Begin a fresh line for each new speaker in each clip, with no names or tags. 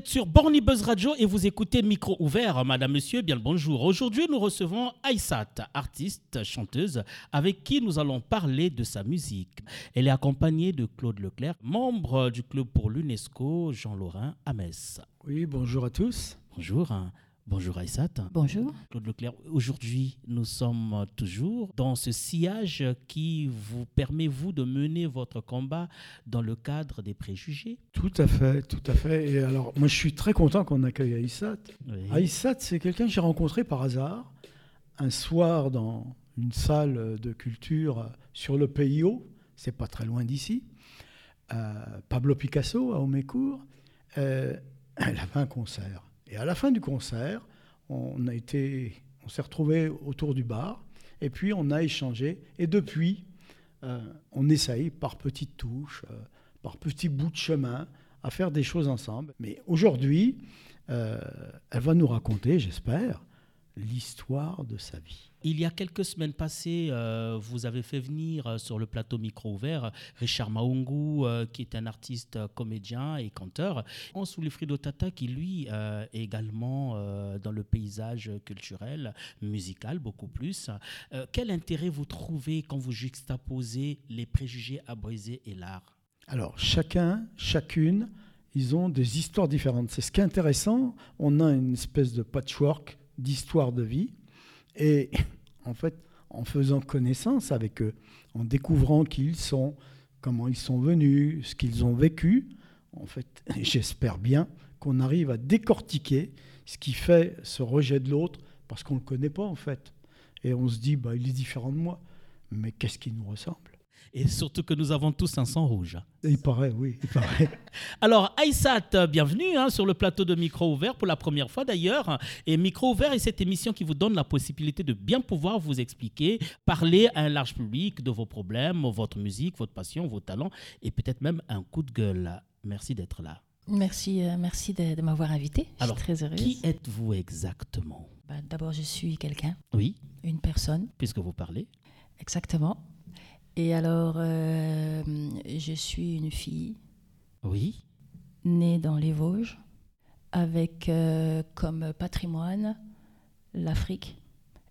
êtes sur Borny Buzz Radio et vous écoutez Micro ouvert. Madame, Monsieur, bien le bonjour. Aujourd'hui, nous recevons Aïssat, artiste, chanteuse, avec qui nous allons parler de sa musique. Elle est accompagnée de Claude Leclerc, membre du club pour l'UNESCO, Jean-Laurent à Metz.
Oui, bonjour à tous.
Bonjour. Bonjour Aïssat.
Bonjour.
Claude Leclerc, aujourd'hui nous sommes toujours dans ce sillage qui vous permet, vous, de mener votre combat dans le cadre des préjugés.
Tout à fait, tout à fait. Et alors, moi je suis très content qu'on accueille Aïssat. Aïssat, c'est quelqu'un que j'ai rencontré par hasard un soir dans une salle de culture sur le PIO, c'est pas très loin d'ici. Euh, Pablo Picasso à Homécourt, euh, elle avait un concert. Et à la fin du concert, on s'est retrouvés autour du bar, et puis on a échangé. Et depuis, euh, on essaye par petites touches, euh, par petits bouts de chemin, à faire des choses ensemble. Mais aujourd'hui, euh, elle va nous raconter, j'espère, l'histoire de sa vie.
Il y a quelques semaines passées, euh, vous avez fait venir euh, sur le plateau micro ouvert Richard Maungu, euh, qui est un artiste comédien et canteur, en Soulifrido Tata, qui lui est également dans le paysage culturel, musical beaucoup plus. quel intérêt vous trouvez quand vous juxtaposez les préjugés à briser et l'art?
Alors, chacun, chacune, ils ont des histoires différentes. C'est ce qui est intéressant. On a une espèce de patchwork d'histoires de vie. Et en fait, en faisant connaissance avec eux, en découvrant qui ils sont, comment ils sont venus, ce qu'ils ont vécu, en fait, j'espère bien qu'on arrive à décortiquer ce qui fait ce rejet de l'autre, parce qu'on ne le connaît pas en fait. Et on se dit, bah, il est différent de moi, mais qu'est-ce qui nous ressemble?
Et surtout que nous avons tous un sang rouge.
Il paraît, oui, il paraît.
Alors, Aïssat, bienvenue hein, sur le plateau de Micro Ouvert pour la première fois d'ailleurs. Et Micro Ouvert est cette émission qui vous donne la possibilité de bien pouvoir vous expliquer, parler à un large public de vos problèmes, votre musique, votre passion, vos talents et peut-être même un coup de gueule. Merci d'être là.
Merci, euh, merci de, m'avoir invité. Je suis très heureuse.
Qui êtes-vous exactement?
Bah, D'abord, je suis quelqu'un.
Oui.
Une personne.
Puisque vous parlez.
Exactement. Et alors, euh, je suis une fille.
Oui.
Née dans les Vosges, avec euh, comme patrimoine l'Afrique,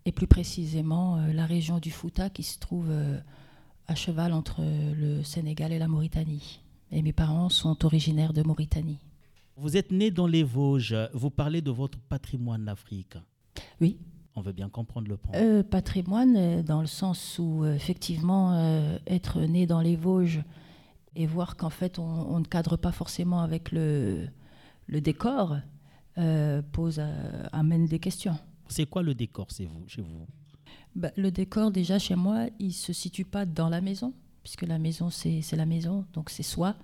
et plus précisément euh, la région du Fouta qui se trouve à cheval entre le Sénégal et la Mauritanie. Et mes parents sont originaires de Mauritanie.
Vous êtes née dans les Vosges. Vous parlez de votre patrimoine d'Afrique.
Oui.
On veut bien comprendre le point.
Euh, patrimoine, euh, dans le sens où, euh, effectivement, être né dans les Vosges et voir qu'en fait, on, ne cadre pas forcément avec le, le décor, pose, amène des questions.
C'est quoi le décor vous, chez vous?
Bah, Le décor, déjà, chez moi, il ne se situe pas dans la maison, puisque la maison, c'est la maison, donc c'est soi.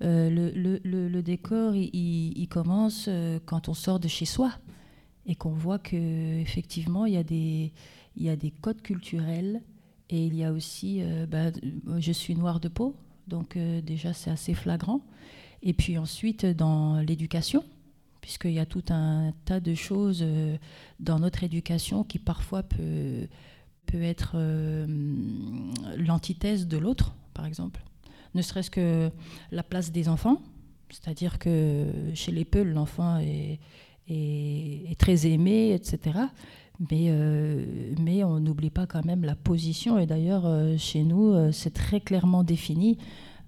le, le, le, décor, il, il, commence quand on sort de chez soi et qu'on voit que effectivement il y a des il y a des codes culturels et il y a aussi euh, bah, je suis noire de peau donc euh, déjà c'est assez flagrant. Et puis ensuite dans l'éducation puisqu'il y a tout un tas de choses euh, dans notre éducation qui parfois peut peut être l'antithèse de l'autre par exemple. Ne serait-ce que la place des enfants c'est-à-dire que chez les Peuls l'enfant est est, très aimé, etc. Mais, euh, mais on n'oublie pas quand même la position. Et d'ailleurs, euh, chez nous, euh, c'est très clairement défini.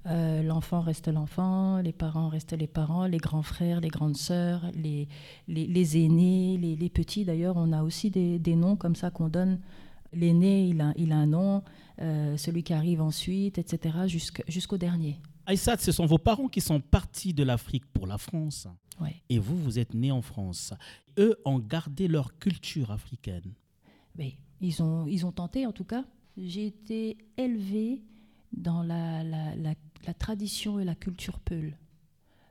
l'enfant reste l'enfant, les parents restent les parents, les grands frères, les grandes sœurs, les, les, aînés, les, petits. D'ailleurs, on a aussi des, des noms comme ça qu'on donne. L'aîné, il a, il a un nom, celui qui arrive ensuite, etc., jusqu'au dernier.
Aïssat, ce sont vos parents qui sont partis de l'Afrique pour la France. Et vous, vous êtes né en France. Eux ont gardé leur culture africaine.
Oui, ils ont, ils ont tenté en tout cas. J'ai été élevée dans la, la, la, tradition et la culture peul.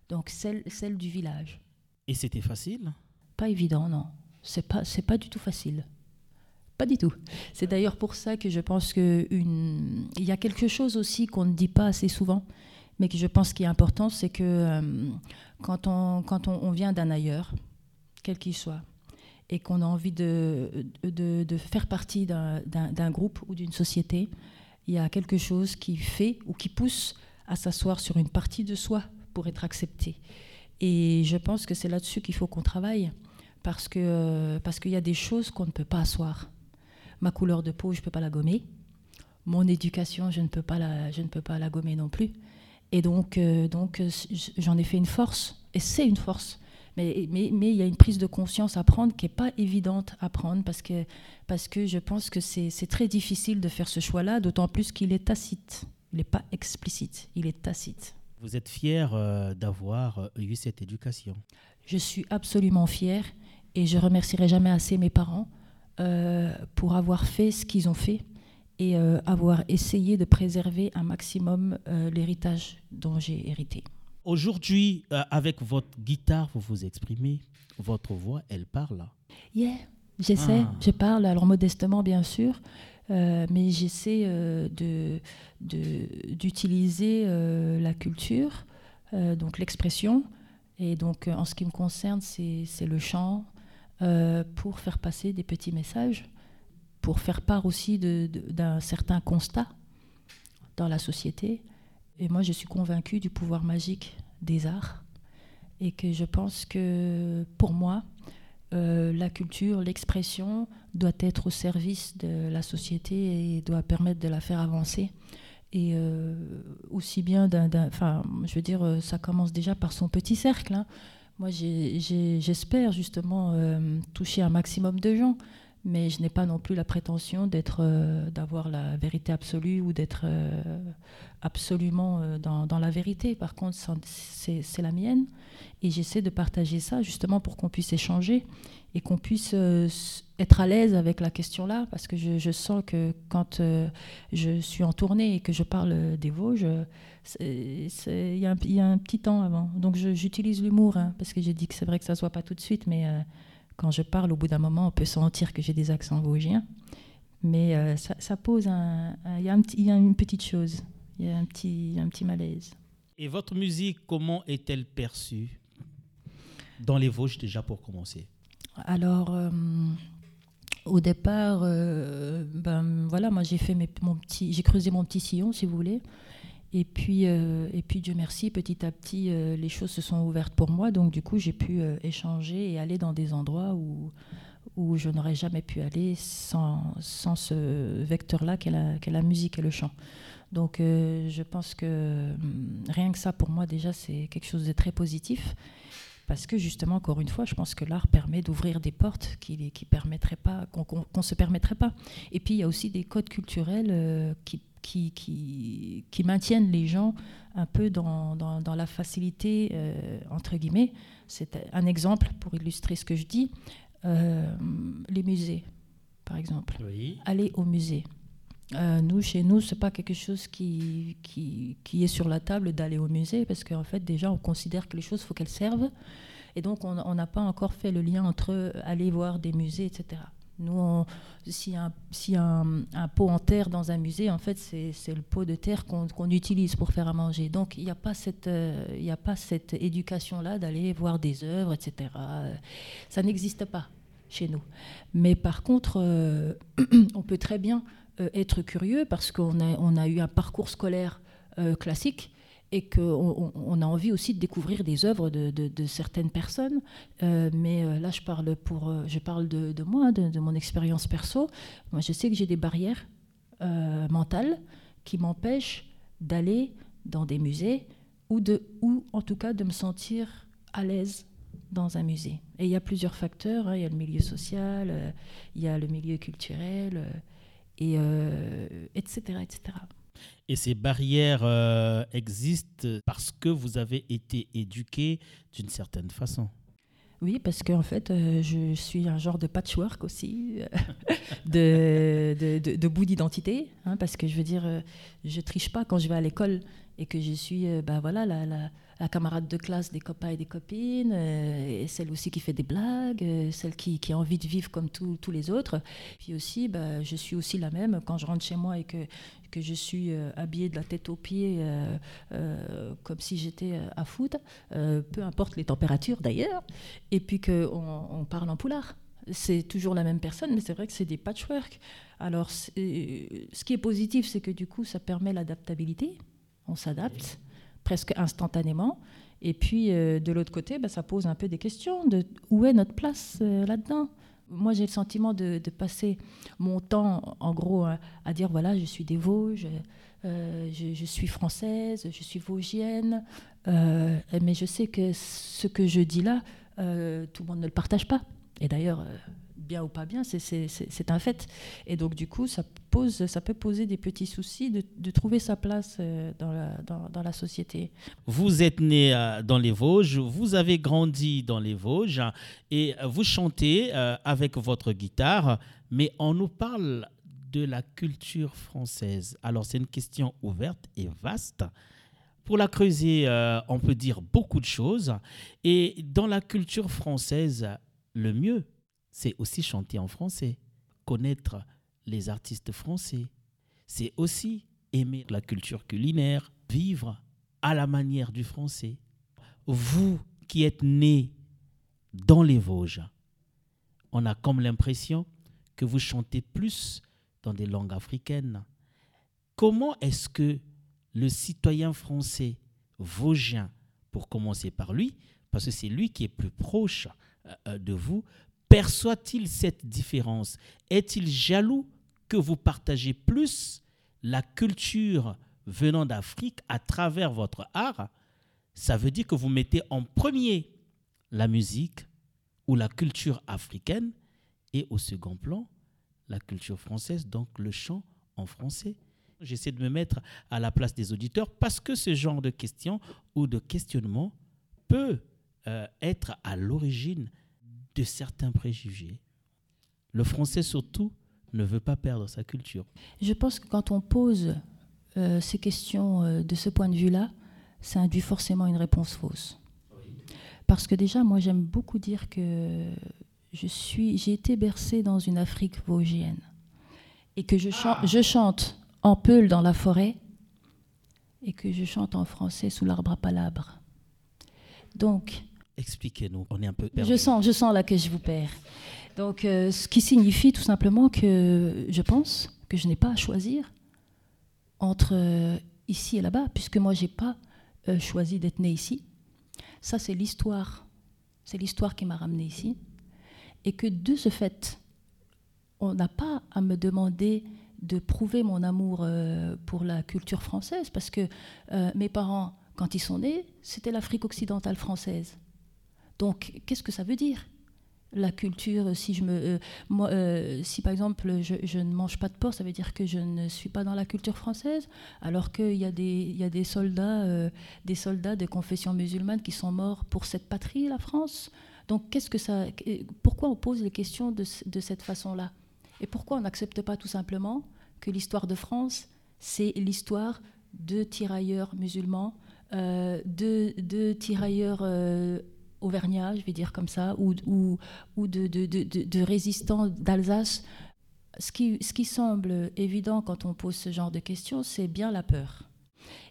Donc celle, celle du village.
Et c'était facile?
Pas évident, non. C'est pas, c'est pas du tout facile. Pas du tout. C'est d'ailleurs pour ça que je pense qu'il y a quelque chose aussi qu'on ne dit pas assez souvent mais que je pense qui est important, c'est que euh, quand, on, quand on, vient d'un ailleurs, quel qu'il soit, et qu'on a envie de, de, faire partie d'un groupe ou d'une société, il y a quelque chose qui fait ou qui pousse à s'asseoir sur une partie de soi pour être accepté. Et je pense que c'est là-dessus qu'il faut qu'on travaille, parce qu'il euh, parce qu'il y a des choses qu'on ne peut pas asseoir. Ma couleur de peau, je ne peux pas la gommer. Mon éducation, je ne peux pas la, je ne peux pas la gommer non plus. Et donc, euh, donc j'en ai fait une force, et c'est une force. Mais, mais, mais, il y a une prise de conscience à prendre qui n'est pas évidente à prendre parce que, parce que je pense que c'est très difficile de faire ce choix-là, d'autant plus qu'il est tacite. Il n'est pas explicite, il est tacite.
Vous êtes fier euh, d'avoir euh, eu cette éducation?
Je suis absolument fière et je remercierai jamais assez mes parents euh, pour avoir fait ce qu'ils ont fait et avoir essayé de préserver un maximum l'héritage dont j'ai hérité.
Aujourd'hui, avec votre guitare, vous vous exprimez, votre voix, elle parle.
Yeah, j'essaie, ah. je parle, alors modestement bien sûr, euh, mais j'essaie euh, d'utiliser euh, la culture, donc l'expression. Et donc, en ce qui me concerne, c'est le chant pour faire passer des petits messages, pour faire part aussi d'un certain constat dans la société. Et moi, je suis convaincue du pouvoir magique des arts et que je pense que pour moi, euh, la culture, l'expression doit être au service de la société et doit permettre de la faire avancer. Et euh, aussi bien d'un. Enfin, je veux dire, euh, ça commence déjà par son petit cercle. Hein. Moi, j'espère justement toucher un maximum de gens mais je n'ai pas non plus la prétention d'être, d'avoir la vérité absolue ou d'être absolument dans, dans, la vérité. Par contre, c'est, la mienne. Et j'essaie de partager ça justement pour qu'on puisse échanger et qu'on puisse euh, être à l'aise avec la question-là, parce que je, sens que quand euh, je suis en tournée et que je parle des Vosges, il y, a un petit temps avant. Donc j'utilise l'humour, hein, parce que j'ai dit que c'est vrai que ça ne se voit pas tout de suite, mais euh, quand je parle, au bout d'un moment, on peut sentir que j'ai des accents vosgiens. Mais ça, pose un... Il y, y, a une petite chose, il y a un petit, un petit malaise.
Et votre musique, comment est-elle perçue? Dans les Vosges déjà pour commencer
Alors, euh, au départ, euh, ben voilà, moi j'ai fait mes, mon petit, j'ai creusé mon petit sillon, si vous voulez. Et puis, euh, et puis Dieu merci, petit à petit, les choses se sont ouvertes pour moi. Donc du coup, j'ai pu échanger et aller dans des endroits où, où je n'aurais jamais pu aller sans, sans ce vecteur-là qu'est la, la, musique et le chant. Donc je pense que hum, rien que ça, pour moi, déjà, c'est quelque chose de très positif. Parce que justement, encore une fois, je pense que l'art permet d'ouvrir des portes qui qui permettraient pas, qu'on ne se permettrait pas. Et puis il y a aussi des codes culturels euh, qui, qui, qui, qui, maintiennent les gens un peu dans, dans, la facilité, euh, entre guillemets. C'est un exemple pour illustrer ce que je dis. Euh, les musées, par exemple. Aller au musée. nous, chez nous, c'est pas quelque chose qui, qui, qui, est sur la table d'aller au musée, parce qu'en fait, déjà, on considère que les choses, il faut qu'elles servent. Et donc, on n'a pas encore fait le lien entre aller voir des musées, etc. Nous, s'il y a, un, un, pot en terre dans un musée, en fait, c'est le pot de terre qu'on utilise pour faire à manger. Donc, il n'y a pas cette, euh, cette éducation-là d'aller voir des œuvres, etc. Ça n'existe pas chez nous. Mais par contre, euh, on peut très bien euh, être curieux parce qu'on a, on a eu un parcours scolaire classique et qu'on on a envie aussi de découvrir des œuvres de, certaines personnes. Euh, mais euh, là, je parle, pour, euh, je parle de, moi, de, mon expérience perso. Moi, je sais que j'ai des barrières mentales qui m'empêchent d'aller dans des musées ou, de, ou en tout cas de me sentir à l'aise dans un musée. Et il y a plusieurs facteurs. Hein. Il y a le milieu social, il y a le milieu culturel, et, etc., etc.
Et ces barrières euh, existent parce que vous avez été éduqué d'une certaine façon.
Oui, parce qu'en fait, euh, je suis un genre de patchwork aussi, euh, de, de, bout d'identité, hein, parce que je veux dire, je triche pas quand je vais à l'école et que je suis, ben voilà, la, camarade de classe des copains et des copines, euh, et celle aussi qui fait des blagues, euh, celle qui, qui, a envie de vivre comme tous les autres. Puis aussi, bah, je suis aussi la même quand je rentre chez moi et que, que je suis euh, habillée de la tête aux pieds comme si j'étais à foot, peu importe les températures d'ailleurs, et puis qu'on on parle en poulard c'est toujours la même personne, mais c'est vrai que c'est des patchwork. Alors, ce qui est positif, c'est que du coup, ça permet l'adaptabilité. On s'adapte presque instantanément. Et puis, de l'autre côté, bah, ça pose un peu des questions de où est notre place là-dedans moi, j'ai le sentiment de, passer mon temps, en gros, à, dire voilà, je suis des Vosges, je, suis française, je suis vosgienne, mais je sais que ce que je dis là, tout le monde ne le partage pas. Et d'ailleurs, bien ou pas bien, c'est un fait. Et donc, du coup, ça, pose, ça peut poser des petits soucis de, trouver sa place euh, dans la, société.
Vous êtes né euh, dans les Vosges, vous avez grandi dans les Vosges et vous chantez euh, avec votre guitare, mais on nous parle de la culture française. Alors, c'est une question ouverte et vaste. Pour la creuser, on peut dire beaucoup de choses. Et dans la culture française, le mieux, c'est aussi chanter en français, connaître les artistes français. C'est aussi aimer la culture culinaire, vivre à la manière du français. Vous qui êtes né dans les Vosges, on a comme l'impression que vous chantez plus dans des langues africaines. Comment est-ce que le citoyen français vosgien, pour commencer par lui, parce que c'est lui qui est plus proche euh, de vous, perçoit-il cette différence? Est-il jaloux que vous partagez plus la culture venant d'Afrique à travers votre art? Ça veut dire que vous mettez en premier la musique ou la culture africaine et au second plan la culture française, donc le chant en français. J'essaie de me mettre à la place des auditeurs parce que ce genre de questions ou de questionnement peut euh, être à l'origine de certains préjugés. Le français surtout ne veut pas perdre sa culture.
Je pense que quand on pose euh, ces questions euh, de ce point de vue-là, ça induit forcément une réponse fausse. Parce que déjà, moi, j'aime beaucoup dire que je suis, j'ai été bercée dans une Afrique vosgienne et que je, chante, je chante en peul dans la forêt et que je chante en français sous l'arbre à palabres. Donc,
Expliquez-nous, on est un peu
Je sens, je sens là que je vous perds. Donc, euh, ce qui signifie tout simplement que je pense que je n'ai pas à choisir entre euh, ici et là-bas, puisque moi, je n'ai pas euh, choisi d'être né ici. Ça, c'est l'histoire. C'est l'histoire qui m'a ramené ici. Et que de ce fait, on n'a pas à me demander de prouver mon amour pour la culture française, parce que mes parents, quand ils sont nés, c'était l'Afrique occidentale française. Donc, qu'est-ce que ça veut dire la culture, si, je euh, euh, par exemple je, ne mange pas de porc, ça veut dire que je ne suis pas dans la culture française, alors qu'il y, a des, y a des soldats, euh, des soldats de confession musulmane qui sont morts pour cette patrie, la France. Donc qu'est-ce que ça, pourquoi on pose les questions de, de cette façon-là? Et pourquoi on n'accepte pas tout simplement que l'histoire de France, c'est l'histoire de tirailleurs musulmans, de, de, tirailleurs auvergnat, je vais dire comme ça, ou, ou, ou de, de, de, de résistants d'Alsace. Ce qui, ce qui semble évident quand on pose ce genre de questions, c'est bien la peur.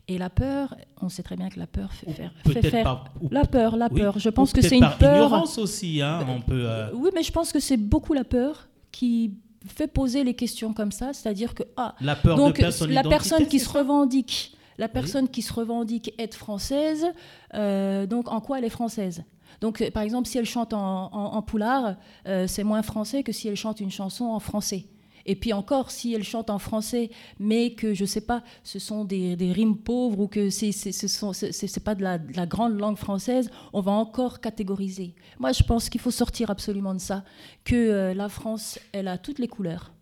Et la peur, on sait très bien que la peur fait faire. Fait faire la peur, la peur. Je pense que c'est une peur.
Ignorance aussi, hein, on peut. Euh,
oui, mais je pense que c'est beaucoup la peur qui fait poser les questions comme ça, c'est-à-dire que ah,
la peur
donc la personne qui se revendique, la personne qui se revendique être française, euh, donc en quoi elle est française? Donc, euh, par exemple, si elle chante en, poulard, euh, c'est moins français que si elle chante une chanson en français. Et puis encore, si elle chante en français, mais que je ne sais pas, ce sont des, rimes pauvres ou que ce n'est pas de la, grande langue française, on va encore catégoriser. Moi, je pense qu'il faut sortir absolument de ça, que euh, la France, elle a toutes les couleurs.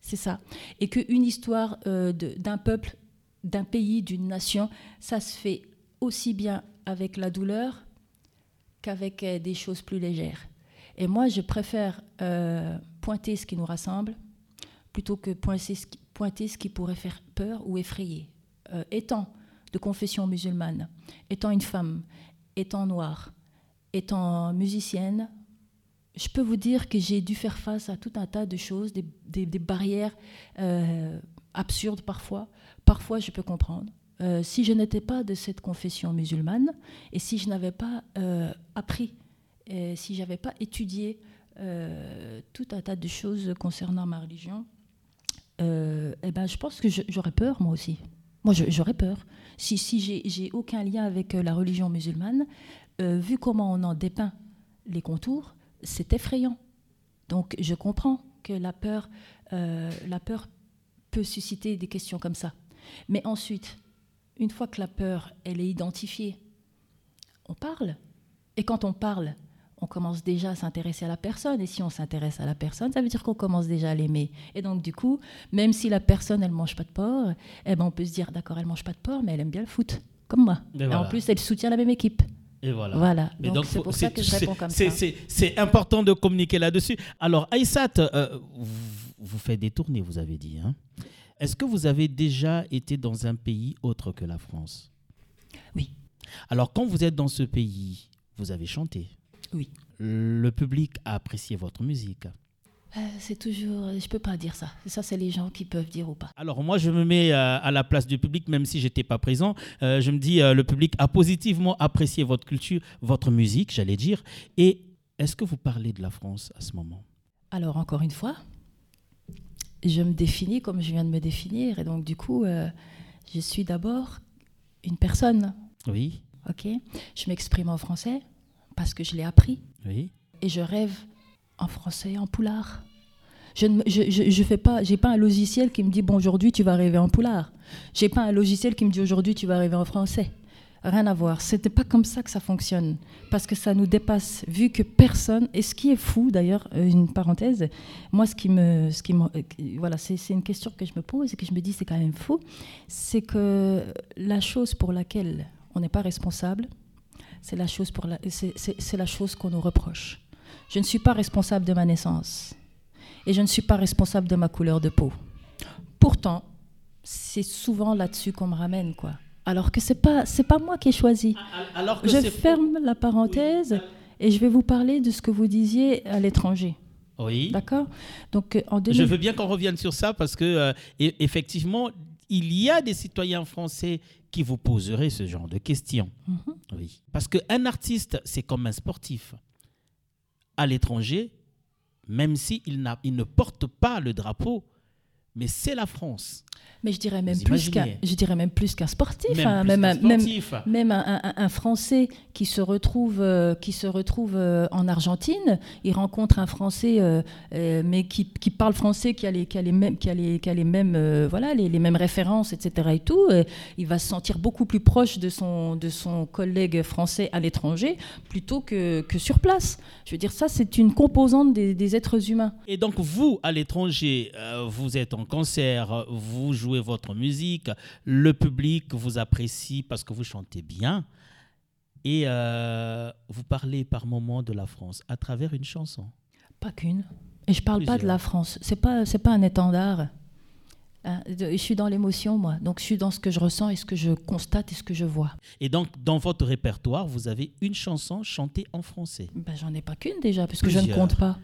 C'est ça. Et qu'une histoire d'un peuple, d'un pays, d'une nation, ça se fait aussi bien avec la douleur qu'avec euh, des choses plus légères. Et moi, je préfère euh, pointer ce qui nous rassemble plutôt que pointer ce qui, pourrait faire peur ou effrayer. Euh, étant de confession musulmane, étant une femme, étant noire, étant musicienne, je peux vous dire que j'ai dû faire face à tout un tas de choses, des, barrières absurdes parfois. Parfois, je peux comprendre. Euh, si je n'étais pas de cette confession musulmane et si je n'avais pas euh, appris, et si j'avais pas étudié euh, tout un tas de choses concernant ma religion, eh ben, je pense que j'aurais peur moi aussi. Moi, j'aurais peur. Si, si j'ai aucun lien avec la religion musulmane, vu comment on en dépeint les contours, c'est effrayant. Donc, je comprends que la peur, la peur peut susciter des questions comme ça. Mais ensuite, une fois que la peur, elle est identifiée, on parle. Et quand on parle, on commence déjà à s'intéresser à la personne. Et si on s'intéresse à la personne, ça veut dire qu'on commence déjà à l'aimer. Et donc, du coup, même si la personne, elle mange pas de porc, eh ben, on peut se dire, d'accord, elle mange pas de porc, mais elle aime bien le foot, comme moi. Et, en plus, elle soutient la même équipe.
Et voilà.
voilà. Donc, c'est pour ça que je réponds comme ça.
C'est important de communiquer là-dessus. Alors, Aïssat, euh, vous, faites des tournées, vous avez dit. Hein. Est-ce que vous avez déjà été dans un pays autre que la France?
Oui.
Alors, quand vous êtes dans ce pays, vous avez chanté?
Oui.
Le public a apprécié votre musique?
Euh, c'est toujours, je peux pas dire ça. Ça, c'est les gens qui peuvent dire ou pas.
Alors moi, je me mets euh, à la place du public, même si j'étais pas présent. Euh, je me dis, le public a positivement apprécié votre culture, votre musique, j'allais dire. Et est-ce que vous parlez de la France à ce moment?
Alors encore une fois, je me définis comme je viens de me définir, et donc du coup, je suis d'abord une personne.
Oui.
Ok. Je m'exprime en français parce que je l'ai appris.
Oui.
Et je rêve en français, en poulard. Je ne je, je, fais pas, j'ai pas un logiciel qui me dit bon aujourd'hui tu vas rêver en poulard. J'ai pas un logiciel qui me dit aujourd'hui tu vas rêver en français. Rien à voir. C'était pas comme ça que ça fonctionne parce que ça nous dépasse. Vu que personne et ce qui est fou d'ailleurs, euh, une parenthèse, moi ce qui me, ce qui me, euh, voilà, c'est une question que je me pose et que je me dis c'est quand même fou, c'est que la chose pour laquelle on n'est pas responsable, c'est la chose pour la, c'est la chose qu'on nous reproche. Je ne suis pas responsable de ma naissance et je ne suis pas responsable de ma couleur de peau. Pourtant, c'est souvent là-dessus qu'on me ramène, quoi. Alors que c'est pas c'est pas moi qui ai choisi. Alors que je ferme la parenthèse et je vais vous parler de ce que vous disiez à l'étranger.
Oui.
D'accord? Donc en
Je veux bien qu'on revienne sur ça parce que euh, effectivement, il y a des citoyens français qui vous poseraient ce genre de questions. Mhm. Oui. Parce qu'un artiste, c'est comme un sportif. À l'étranger, même s'il il, il ne porte pas le drapeau, mais c'est la France.
Mais je dirais même plus qu'un, je dirais même plus qu'un sportif, même, hein, même, même, un, Français qui se retrouve, euh, qui se retrouve euh, en Argentine, il rencontre un Français, euh, mais qui, qui, parle français, qui a les, qui a les mêmes, qui a les, qui a les mêmes, voilà, les, les, mêmes références, etc. Et tout, il va se sentir beaucoup plus proche de son, de son collègue français à l'étranger plutôt que, que sur place. Je veux dire, ça, c'est une composante des, des êtres humains.
Et donc vous, à l'étranger, vous êtes en concert, vous jouez votre musique, le public vous apprécie parce que vous chantez bien. Et euh, vous parlez par moments de la France à travers une chanson.
Pas qu'une. Et je parle pas de la France. C'est pas c'est pas un étendard. Hein, je suis dans l'émotion, moi. Donc, je suis dans ce que je ressens et ce que je constate et ce que je vois.
Et donc, dans votre répertoire, vous avez une chanson chantée en français
ben, J'en ai pas qu'une déjà, puisque je ne compte pas.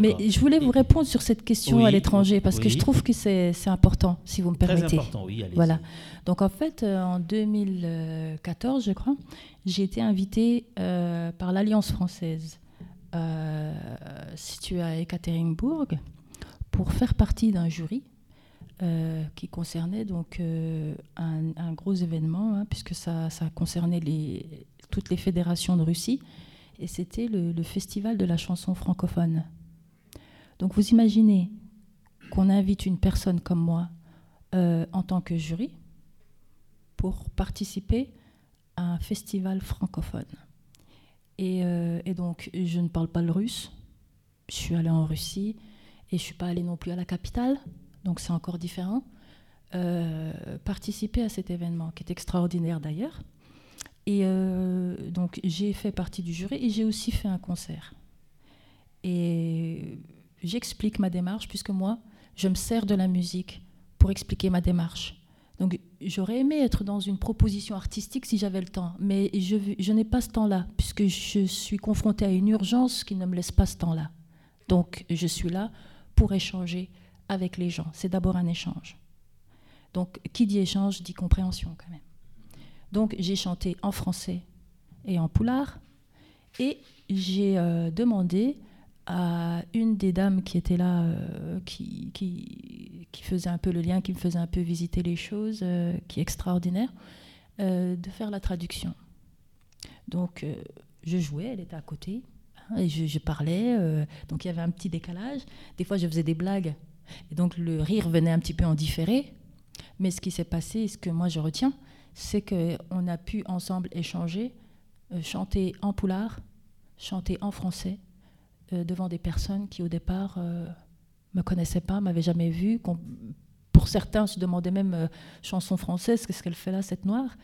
Mais
je voulais vous répondre sur cette question à l'étranger parce que je trouve que c'est important, si vous me permettez.
Très important, oui.
Voilà. Donc en fait, euh, en 2014, je crois, j'ai été invitée euh, par l'Alliance française euh, située à Ekaterinbourg pour faire partie d'un jury qui concernait donc un, gros événement, hein, puisque ça, ça concernait les, toutes les fédérations de Russie et c'était le, festival de la chanson francophone. Donc vous imaginez qu'on invite une personne comme moi euh, en tant que jury pour participer à un festival francophone. Euh, et, donc je ne parle pas le russe, je suis allée en Russie et je suis pas allée non plus à la capitale, donc c'est encore différent. Euh, participer à cet événement, qui est extraordinaire d'ailleurs, et euh, donc j'ai fait partie du jury et j'ai aussi fait un concert. Et j'explique ma démarche puisque moi, je me sers de la musique pour expliquer ma démarche. Donc j'aurais aimé être dans une proposition artistique si j'avais le temps, mais je, je n'ai pas ce temps-là puisque je suis confrontée à une urgence qui ne me laisse pas ce temps-là. Donc je suis là pour échanger avec les gens. C'est d'abord un échange. Donc qui dit échange dit compréhension quand même. Donc j'ai chanté en français et en poulard. Et j'ai euh, demandé à une des dames qui était là, euh, qui, qui, faisait un peu le lien, qui me faisait un peu visiter les choses, qui est extraordinaire, de faire la traduction. Donc, je jouais, elle était à côté, hein, et je, parlais, donc il y avait un petit décalage. Des fois, je faisais des blagues, et donc le rire venait un petit peu en différé. Mais ce qui s'est passé, ce que moi je retiens, c'est qu'on a pu ensemble échanger, chanter en poulard, chanter en français, euh, devant des personnes qui au départ euh, me connaissaient pas, m'avaient jamais vu. Pour certains, se demandaient même euh, chanson française, qu'est-ce qu'elle fait là, cette noire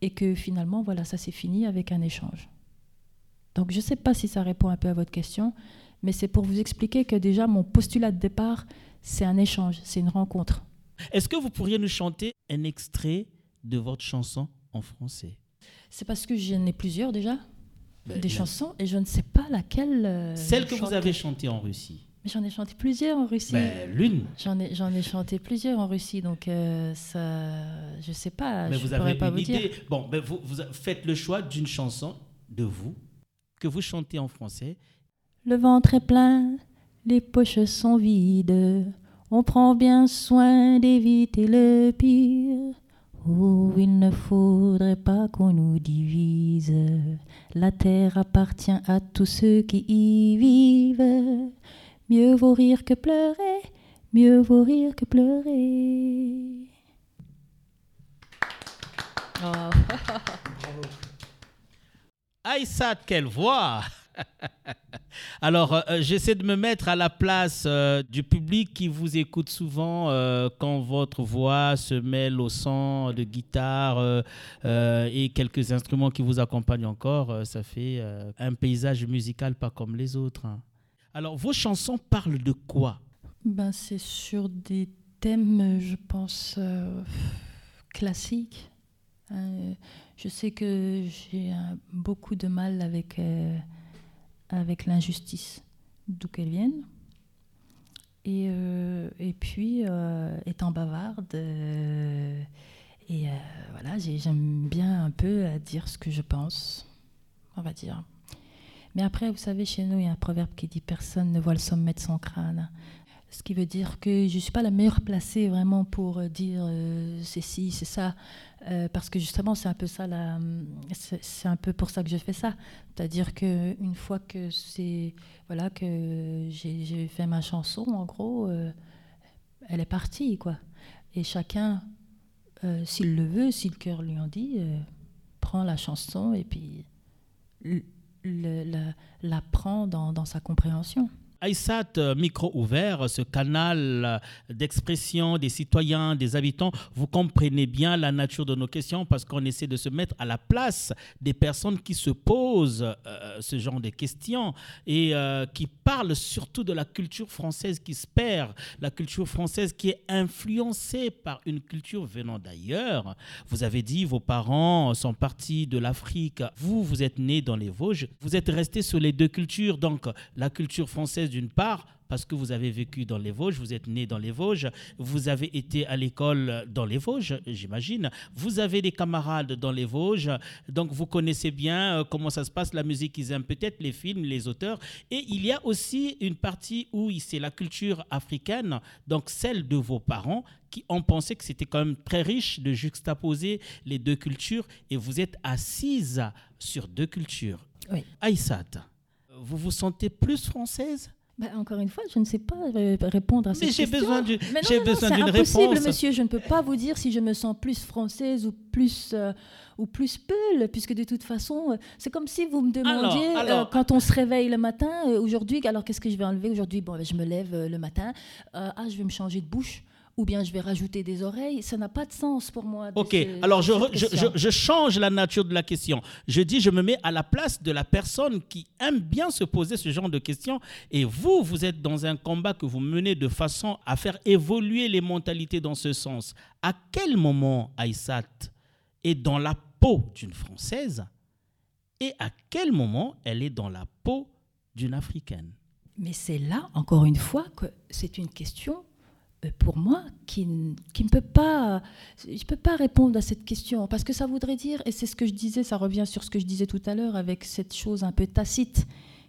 Et que finalement, voilà, ça s'est fini avec un échange. Donc je ne sais pas si ça répond un peu à votre question, mais c'est pour vous expliquer que déjà mon postulat de départ, c'est un échange, c'est une rencontre.
Est-ce que vous pourriez nous chanter un extrait de votre chanson en français
C'est parce que j'en ai plusieurs déjà des chansons et je ne sais pas laquelle. Euh,
Celle que vous avez chantée en Russie.
Mais j'en ai chanté plusieurs en Russie.
Ben, L'une.
J'en ai, j'en ai chanté plusieurs en Russie, donc euh, ça, je sais pas.
Mais
je
vous
avez
pas
vous
idée.
Dire.
Bon, ben vous, vous faites le choix d'une chanson de vous que vous chantez en français.
Le ventre est plein, les poches sont vides. On prend bien soin d'éviter le pire. Oh, il ne faudrait pas qu'on nous divise. La terre appartient à tous ceux qui y vivent. Mieux vaut rire que pleurer, mieux vaut rire que pleurer.
Oh. Aïssa, quelle voix Alors, euh, euh, j'essaie de me mettre à la place euh, du public qui vous écoute souvent quand votre voix se mêle au son de guitare et quelques instruments qui vous accompagnent encore. ça fait un paysage musical pas comme les autres. Hein. Alors, vos chansons parlent de quoi?
Ben, C'est sur des thèmes, je pense, classiques. je sais que j'ai beaucoup de mal avec avec l'injustice, d'où qu'elle vienne. Et, euh, et puis, euh, étant bavarde, euh, et voilà, j'aime bien un peu dire ce que je pense, on va dire. Mais après, vous savez, chez nous, il y a un proverbe qui dit Personne ne voit le sommet de son crâne. Ce qui veut dire que je ne suis pas la meilleure placée vraiment pour euh, dire euh, c'est ci, c'est ça. Euh, parce que justement, c'est un peu ça, c'est un peu pour ça que je fais ça. C'est-à-dire qu'une fois que c'est voilà que j'ai fait ma chanson, en gros, elle est partie, quoi. Et chacun, s'il le veut, si le cœur lui en dit, prend la chanson et puis la, la, prend dans, dans sa compréhension.
Aïssat, euh, micro ouvert, ce canal euh, d'expression des citoyens, des habitants, vous comprenez bien la nature de nos questions parce qu'on essaie de se mettre à la place des personnes qui se posent euh, ce genre de questions et qui parlent surtout de la culture française qui se perd, la culture française qui est influencée par une culture venant d'ailleurs. Vous avez dit vos parents sont partis de l'Afrique, vous, vous êtes né dans les Vosges, vous êtes resté sur les deux cultures, donc la culture française d'une part, parce que vous avez vécu dans les Vosges, vous êtes né dans les Vosges, vous avez été à l'école dans les Vosges, j'imagine, vous avez des camarades dans les Vosges, donc vous connaissez bien euh, comment ça se passe, la musique ils aiment peut-être, les films, les auteurs, et il y a aussi une partie où c'est la culture africaine, donc celle de vos parents, qui ont pensé que c'était quand même très riche de juxtaposer les deux cultures, et vous êtes assise sur deux cultures.
Oui.
Aïssat, vous vous sentez plus française?
Bah, encore une fois, je ne sais pas répondre à cette
question. Mais j'ai besoin d'une
réponse. C'est
impossible,
monsieur. Je ne peux pas vous dire si je me sens plus française ou plus, euh, ou plus peul, puisque de toute façon, euh, c'est comme si vous me demandiez, euh, quand on se réveille le matin, aujourd'hui, alors qu'est-ce que je vais enlever? Aujourd'hui Bon, ben, je me lève le matin. ah, je vais me changer de bouche ou bien je vais rajouter des oreilles. Ça n'a pas de sens pour moi.
Ok, alors je, je, change la nature de la question. Je dis, je me mets à la place de la personne qui aime bien se poser ce genre de questions. Et vous, vous êtes dans un combat que vous menez de façon à faire évoluer les mentalités dans ce sens. À quel moment Aïssat est dans la peau d'une Française et à quel moment elle est dans la peau d'une Africaine?
Mais c'est là, encore une fois, que c'est une question pour moi, qui, qui ne peut pas, je peux pas répondre à cette question parce que ça voudrait dire, et c'est ce que je disais, ça revient sur ce que je disais tout à l'heure avec cette chose un peu tacite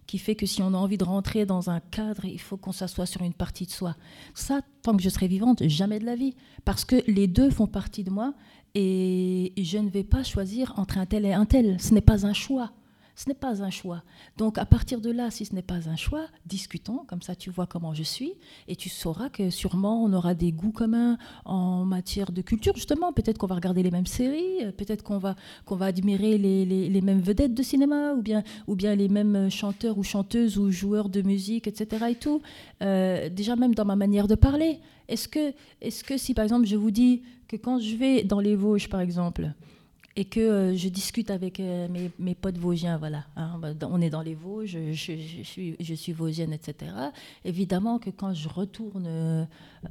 qui fait que si on a envie de rentrer dans un cadre, il faut qu'on s'assoie sur une partie de soi. Ça, tant que je serai vivante, jamais de la vie. Parce que les deux font partie de moi et je ne vais pas choisir entre un tel et un tel. Ce n'est pas un choix. Ce n'est pas un choix. Donc à partir de là, si ce n'est pas un choix, discutons, comme ça tu vois comment je suis, et tu sauras que sûrement on aura des goûts communs en matière de culture, justement. Peut-être qu'on va regarder les mêmes séries, euh, peut-être qu'on va, qu'on va admirer les, les, mêmes vedettes de cinéma, ou bien, ou bien les mêmes chanteurs ou chanteuses ou joueurs de musique, etc. Et tout. Euh, déjà même dans ma manière de parler. Est-ce que, est-ce que si par exemple je vous dis que quand je vais dans les Vosges, par exemple, et que euh, je discute avec euh, mes, potes vosgiens, voilà. Hein, bah, on est dans les Vosges, je, suis, je suis vosgienne, etc. Évidemment que quand je retourne euh,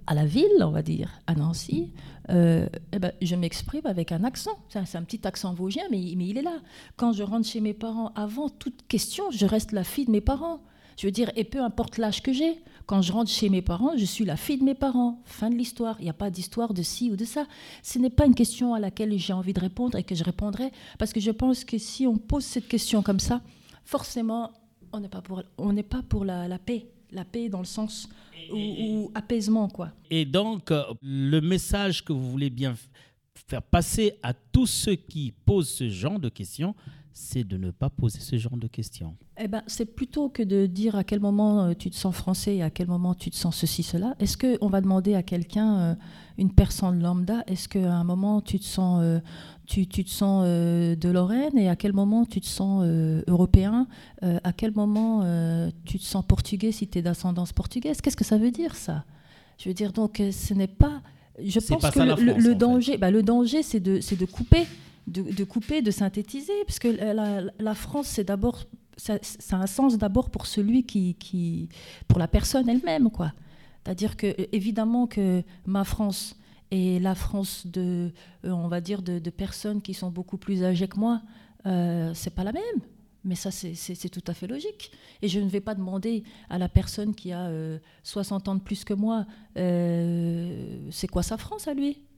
à la ville, on va dire, à Nancy, eh ben, je m'exprime avec un accent. C'est un, petit accent vosgien, mais il est là. Quand je rentre chez mes parents, avant toute question, je reste la fille de mes parents. Je veux dire, et peu importe l'âge que j'ai, quand je rentre chez mes parents, je suis la fille de mes parents. Fin de l'histoire. Il n'y a pas d'histoire de ci ou de ça. Ce n'est pas une question à laquelle j'ai envie de répondre et que je répondrai, parce que je pense que si on pose cette question comme ça, forcément, on n'est pas pour, on n'est pas pour la, paix. La paix dans le sens ou, apaisement, quoi.
Et donc, euh, le message que vous voulez bien faire passer à tous ceux qui posent ce genre de questions, c'est de ne pas poser ce genre de questions.
Eh ben, c'est plutôt que de dire à quel moment euh, tu te sens français et à quel moment tu te sens ceci, cela. Est-ce qu'on va demander à quelqu'un, euh, une personne lambda, est-ce qu'à un moment tu te sens, euh, tu, tu, te sens de Lorraine et à quel moment tu te sens européen À quel moment tu te sens portugais si tu es d'ascendance portugaise? Qu'est-ce que ça veut dire ça? Je veux dire, donc ce n'est pas... Je pense que le, danger, bah, le danger, c'est de, de couper de, couper, de synthétiser, parce que la, France, c'est d'abord, ça, a un sens d'abord pour celui qui, pour la personne elle-même, quoi. C'est-à-dire que évidemment que ma France et la France de, euh, on va dire, de, personnes qui sont beaucoup plus âgées que moi, euh, c'est pas la même. Mais ça, c'est tout à fait logique. Et je ne vais pas demander à la personne qui a 60 euh, ans de plus que moi, euh, c'est quoi sa France à lui? euh,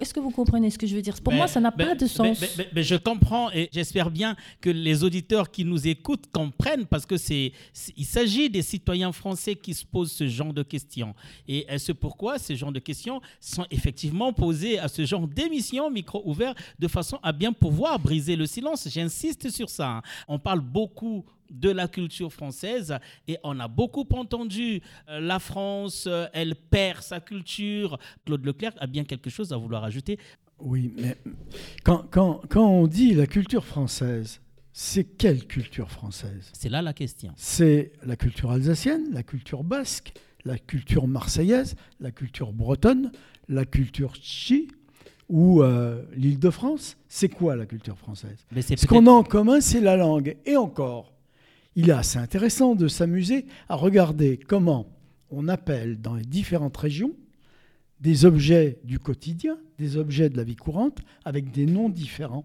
est-ce que vous comprenez ce que je veux dire? Pour moi, ça n'a pas de sens.
Je comprends et j'espère bien que les auditeurs qui nous écoutent comprennent parce que c'est, il s'agit des citoyens français qui se posent ce genre de questions. Et c'est pourquoi ce genre de questions sont effectivement posées à ce genre d'émission micro ouvert de façon à bien pouvoir briser le silence? J'insiste sur ça. Hein. On parle beaucoup de la culture française. Et on a beaucoup entendu euh, la France, euh, elle perd sa culture. Claude Leclerc a bien quelque chose à vouloir ajouter.
Oui, mais quand, quand, quand on dit la culture française, c'est quelle culture française?
C'est là la question.
C'est la culture alsacienne, la culture basque, la culture marseillaise, la culture bretonne, la culture chi ou euh, l'île de France. C'est quoi la culture française? Ce qu'on a en commun, c'est la langue. Et encore, il est assez intéressant de s'amuser à regarder comment on appelle dans les différentes régions des objets du quotidien, des objets de la vie courante, avec des noms différents.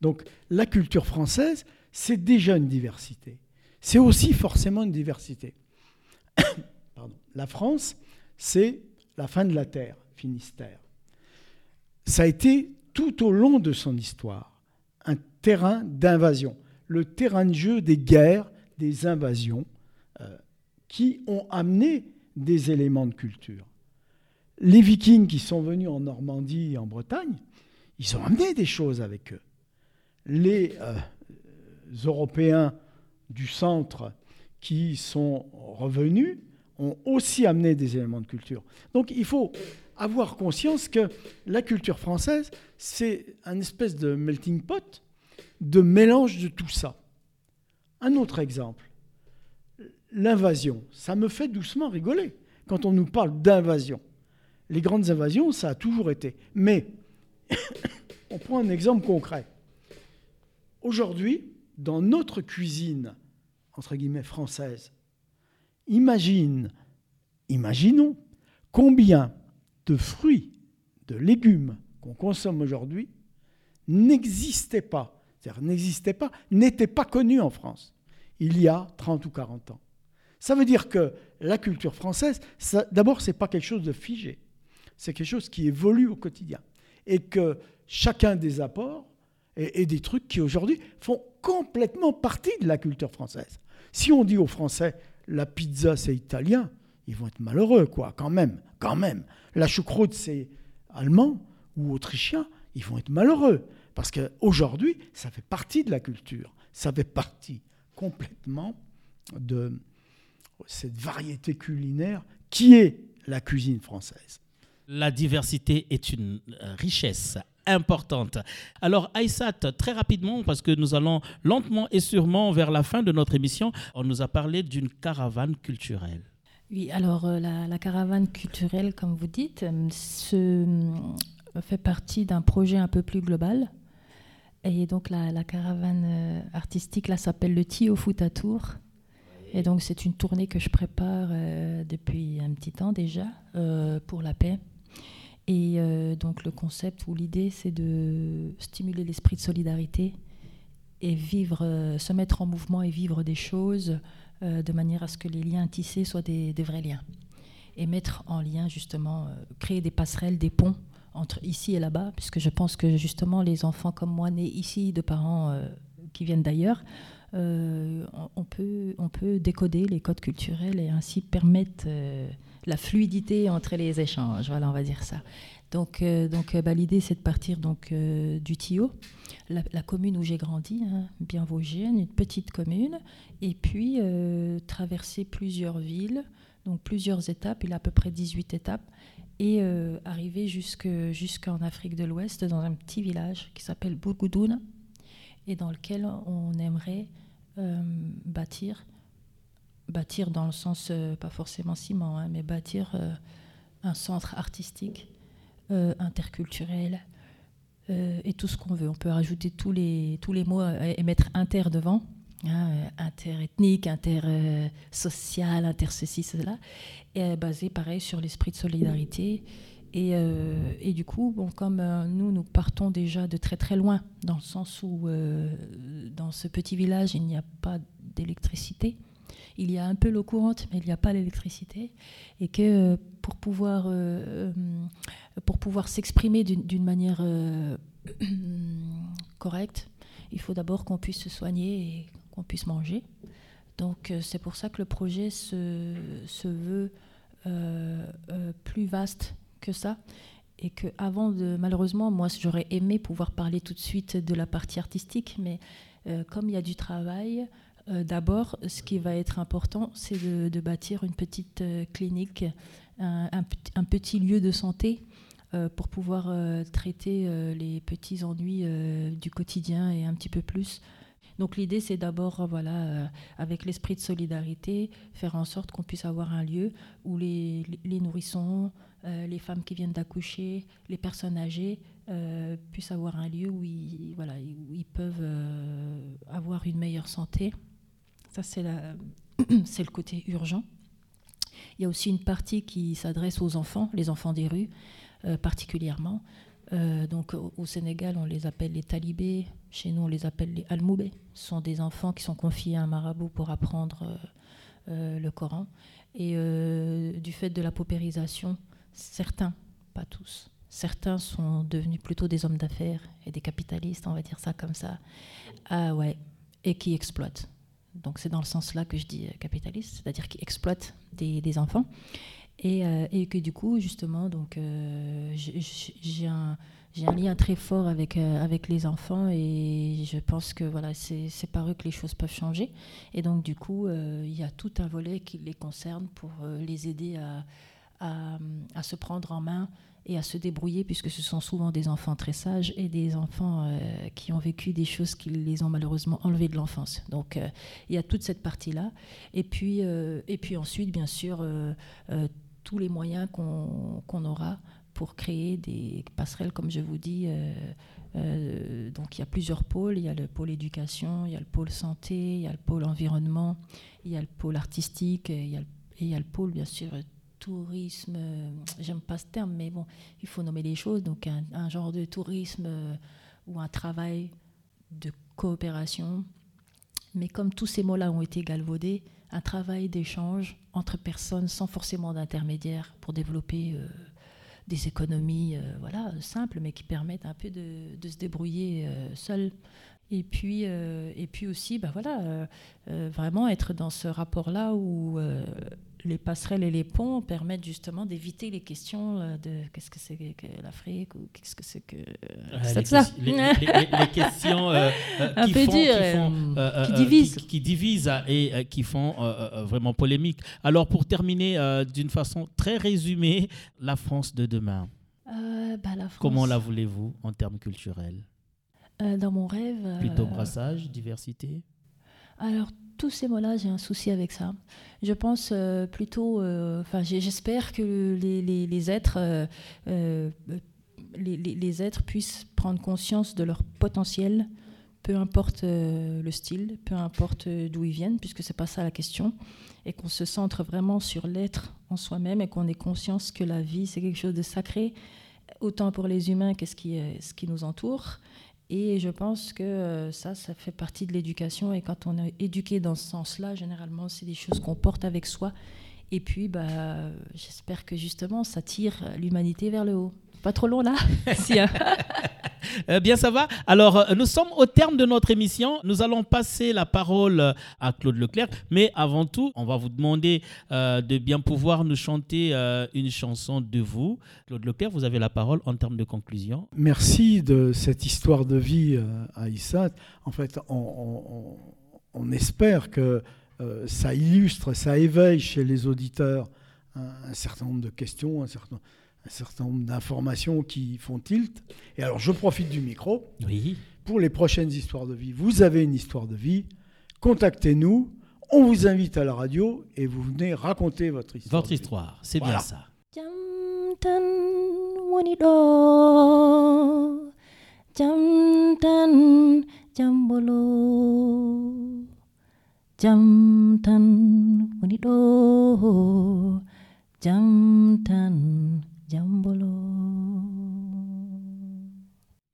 Donc la culture française, c'est déjà une diversité. C'est aussi forcément une diversité. La France, c'est la fin de la Terre, Finistère. Ça a été tout au long de son histoire un terrain d'invasion, le terrain de jeu des guerres des invasions euh, qui ont amené des éléments de culture. Les vikings qui sont venus en Normandie et en Bretagne, ils ont amené des choses avec eux. Les euh, Européens du centre qui sont revenus ont aussi amené des éléments de culture. Donc il faut avoir conscience que la culture française, c'est un espèce de melting pot, de mélange de tout ça. Un autre exemple, l'invasion. Ça me fait doucement rigoler quand on nous parle d'invasion. Les grandes invasions, ça a toujours été. Mais on prend un exemple concret. Aujourd'hui, dans notre cuisine, entre guillemets, française, imagine, imaginons combien de fruits, de légumes qu'on consomme aujourd'hui n'existaient pas n'existait pas, n'était pas connu en France il y a 30 ou 40 ans. Ça veut dire que la culture française, d'abord, ce n'est pas quelque chose de figé, c'est quelque chose qui évolue au quotidien. Et que chacun des apports et, des trucs qui aujourd'hui font complètement partie de la culture française. Si on dit aux Français la pizza c'est italien, ils vont être malheureux, quoi, quand même, quand même. La choucroute c'est allemand ou autrichien, ils vont être malheureux. Parce qu'aujourd'hui, ça fait partie de la culture, ça fait partie complètement de cette variété culinaire qui est la cuisine française.
La diversité est une richesse importante. Alors Aïssat, très rapidement, parce que nous allons lentement et sûrement vers la fin de notre émission, on nous a parlé d'une caravane culturelle.
Oui, alors euh, la, caravane culturelle, comme vous dites, euh, euh, fait partie d'un projet un peu plus global. Et donc la, caravane artistique, là, s'appelle le Tio Futa Tour. Et donc c'est une tournée que je prépare depuis un petit temps déjà pour la paix. Et donc le concept ou l'idée, c'est de stimuler l'esprit de solidarité et vivre, se mettre en mouvement et vivre des choses euh, de manière à ce que les liens tissés soient des, vrais liens. Et mettre en lien, justement, euh, créer des passerelles, des ponts entre ici et là-bas, puisque je pense que justement les enfants comme moi, nés ici de parents euh, qui viennent d'ailleurs, on, peut, on peut décoder les codes culturels et ainsi permettre la fluidité entre les échanges. Voilà, on va dire ça. Donc, donc bah, l'idée, c'est de partir donc, du Tio, la, commune où j'ai grandi, hein, bien Vosgienne, une petite commune, et puis euh, traverser plusieurs villes, donc plusieurs étapes, il y a à peu près 18 étapes, et euh, arriver jusqu'en Afrique de l'Ouest, dans un petit village qui s'appelle Bourgoudoun, et dans lequel on aimerait euh, bâtir, bâtir dans le sens, pas forcément ciment, hein, mais bâtir un centre artistique interculturel, euh, et tout ce qu'on veut. On peut rajouter tous les, tous les mots et mettre inter devant. Hein, euh, interethnique, intersocial, euh, cela, et basé pareil sur l'esprit de solidarité. Et, et, du coup, bon, comme nous, nous partons déjà de très très loin, dans le sens où dans ce petit village, il n'y a pas d'électricité. Il y a un peu l'eau courante, mais il n'y a pas l'électricité. Et que pour pouvoir pour pouvoir s'exprimer d'une manière euh, correcte, il faut d'abord qu'on puisse se soigner et qu'on puisse manger. Donc euh, c'est pour ça que le projet se, se veut euh, plus vaste que ça. Et que avant de, malheureusement, moi j'aurais aimé pouvoir parler tout de suite de la partie artistique, mais comme il y a du travail, d'abord, ce qui va être important, c'est de, bâtir une petite clinique, un, petit lieu de santé euh, pour pouvoir euh, traiter euh, les petits ennuis du quotidien et un petit peu plus. Donc l'idée, c'est d'abord, voilà, avec l'esprit de solidarité, faire en sorte qu'on puisse avoir un lieu où les, nourrissons, les femmes qui viennent d'accoucher, les personnes âgées puissent avoir un lieu où ils, voilà, où ils peuvent avoir une meilleure santé. Ça, c'est le côté urgent. Il y a aussi une partie qui s'adresse aux enfants, les enfants des rues. Euh, particulièrement. Euh, donc au, Sénégal, on les appelle les talibés, chez nous on les appelle les almoubés. Ce sont des enfants qui sont confiés à un marabout pour apprendre euh, le Coran. Et du fait de la paupérisation, certains, pas tous, certains sont devenus plutôt des hommes d'affaires et des capitalistes, on va dire ça comme ça. Ah ouais, et qui exploitent. Donc c'est dans le sens là que je dis capitaliste, c'est-à-dire qui exploitent des, enfants. Euh, et, que du coup, justement, donc euh, j'ai un, un, lien très fort avec, euh, avec les enfants et je pense que voilà, c'est par eux que les choses peuvent changer. Et donc, du coup, il y a tout un volet qui les concerne pour les aider à, à, se prendre en main et à se débrouiller, puisque ce sont souvent des enfants très sages et des enfants qui ont vécu des choses qui les ont malheureusement enlevés de l'enfance. Donc il y a toute cette partie-là. Et, puis et puis ensuite, bien sûr, tous les moyens qu'on aura pour créer des passerelles, comme je vous dis. Euh, euh, donc il y a plusieurs pôles. Il y a le pôle éducation, il y a le pôle santé, il y a le pôle environnement, il y a le pôle artistique, il y a le, et il y a le pôle, bien sûr, tourisme. Euh, j'aime pas ce terme, mais bon, il faut nommer les choses. Donc un, genre de tourisme ou un travail de coopération. Mais comme tous ces mots-là ont été galvaudés, un travail d'échange entre personnes sans forcément d'intermédiaire pour développer euh, des économies voilà, simples, mais qui permettent un peu de, de se débrouiller seul. Et puis, et puis aussi, bah voilà, vraiment être dans ce rapport-là où les passerelles et les ponts permettent justement d'éviter les questions euh, de qu'est-ce que c'est que l'Afrique ou qu'est-ce que c'est que
c'est ça les, les, questions euh, euh, qui, font, qui, divisent. Qui, divisent et qui font vraiment polémique. Alors pour terminer d'une façon très résumée, la France de demain.
Bah, la France...
Comment la voulez-vous en termes culturels?
Dans mon rêve.
Plutôt brassage, diversité?
Alors tous ces mots-là, j'ai un souci avec ça. Je pense euh, plutôt, euh, enfin, j'espère que les, êtres, euh, les, êtres puissent prendre conscience de leur potentiel, peu importe le style, peu importe d'où ils viennent, puisque c'est pas ça la question, et qu'on se centre vraiment sur l'être en soi-même et qu'on ait conscience que la vie c'est quelque chose de sacré, autant pour les humains que ce qui, ce qui nous entoure et je pense que euh, ça, ça fait partie de l'éducation. Et quand on est éduqué dans ce sens-là, généralement, c'est des choses qu'on porte avec soi. Et puis, bah, j'espère que justement, ça tire l'humanité vers le haut. Pas trop long là si, hein.
Euh, bien, ça va. Alors, euh, nous sommes au terme de notre émission. Nous allons passer la parole à Claude Leclerc. Mais avant tout, on va vous demander de bien pouvoir nous chanter une chanson de vous. Claude Leclerc, vous avez la parole en termes de conclusion.
Merci de cette histoire de vie à Issat. En fait, on, on espère que ça illustre, ça éveille chez les auditeurs un, certain nombre de questions, un certain, un certain nombre d'informations qui font tilt. Et alors, je profite du micro.
Oui.
Pour les prochaines histoires de vie, vous avez une histoire de vie, contactez-nous. On vous invite à la radio et vous venez raconter votre histoire.
Votre histoire, c'est bien ça. Jambulu.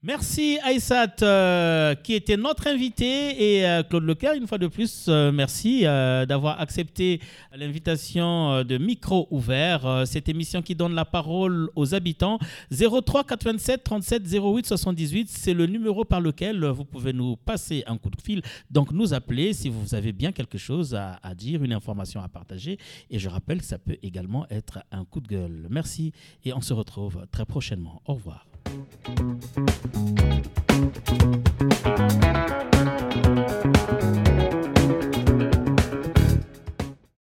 Merci Aïssat euh, qui était notre invité et euh, Claude Leclerc, une fois de plus, euh, merci d'avoir accepté l'invitation de Micro Ouvert, cette émission qui donne la parole aux habitants. 03 87 37 08 78, c'est le numéro par lequel vous pouvez nous passer un coup de fil, donc nous appeler si vous avez bien quelque chose à, à dire, une information à partager. Et je rappelle que ça peut également être un coup de gueule. Merci et on se retrouve très prochainement. Au revoir. Thank you.